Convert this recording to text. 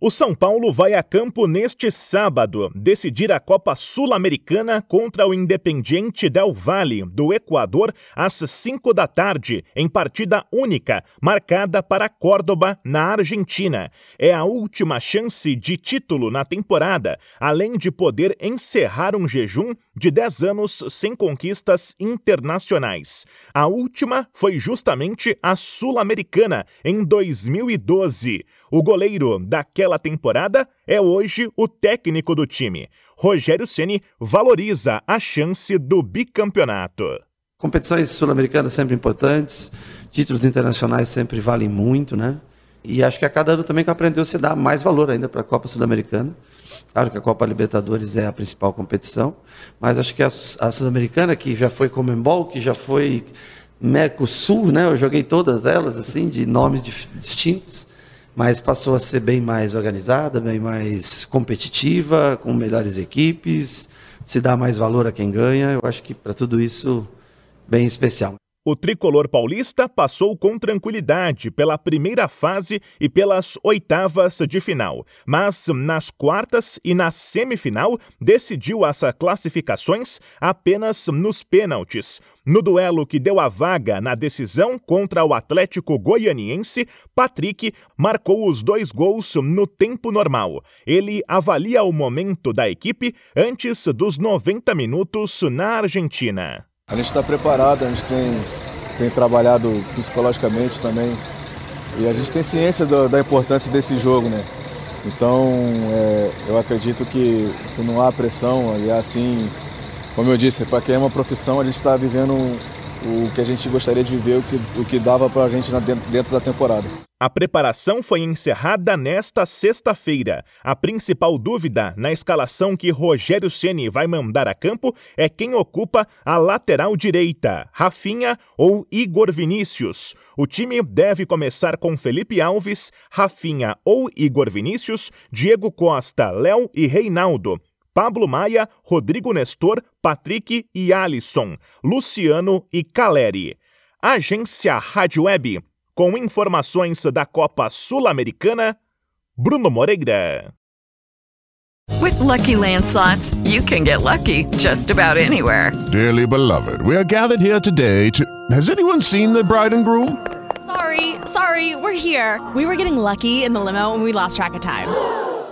O São Paulo vai a campo neste sábado decidir a Copa Sul-Americana contra o Independiente Del Valle, do Equador, às 5 da tarde, em partida única, marcada para Córdoba, na Argentina. É a última chance de título na temporada, além de poder encerrar um jejum de 10 anos sem conquistas internacionais. A última foi justamente a Sul-Americana, em 2012. O goleiro daquela temporada é hoje o técnico do time. Rogério Ceni valoriza a chance do bicampeonato. Competições sul-americanas sempre importantes, títulos internacionais sempre valem muito, né? E acho que a cada ano também que aprendeu se dá mais valor ainda para a Copa Sul-Americana. Claro que a Copa Libertadores é a principal competição, mas acho que a, a Sul-Americana, que já foi Comembol, que já foi Mercosul, né? Eu joguei todas elas, assim, de nomes distintos mas passou a ser bem mais organizada, bem mais competitiva, com melhores equipes, se dá mais valor a quem ganha. Eu acho que para tudo isso, bem especial. O tricolor paulista passou com tranquilidade pela primeira fase e pelas oitavas de final, mas nas quartas e na semifinal decidiu as classificações apenas nos pênaltis. No duelo que deu a vaga na decisão contra o Atlético Goianiense, Patrick marcou os dois gols no tempo normal. Ele avalia o momento da equipe antes dos 90 minutos na Argentina. A gente está preparado, a gente tem, tem trabalhado psicologicamente também e a gente tem ciência do, da importância desse jogo, né? Então, é, eu acredito que, não há pressão e assim, como eu disse, para quem é uma profissão, a gente está vivendo o que a gente gostaria de viver, o que, o que dava para a gente dentro da temporada. A preparação foi encerrada nesta sexta-feira. A principal dúvida na escalação que Rogério Ceni vai mandar a campo é quem ocupa a lateral direita, Rafinha ou Igor Vinícius. O time deve começar com Felipe Alves, Rafinha ou Igor Vinícius, Diego Costa, Léo e Reinaldo. Pablo Maia, Rodrigo Nestor, Patrick e Alisson, Luciano e Caleri. Agência Rádio Web com informações da Copa Sul-Americana, Bruno Moreira. With lucky landslots, you can get lucky just about anywhere. Dearly beloved, we are gathered here today to. Has anyone seen the bride and groom? Sorry, sorry, we're here. We were getting lucky in the limo and we lost track of time.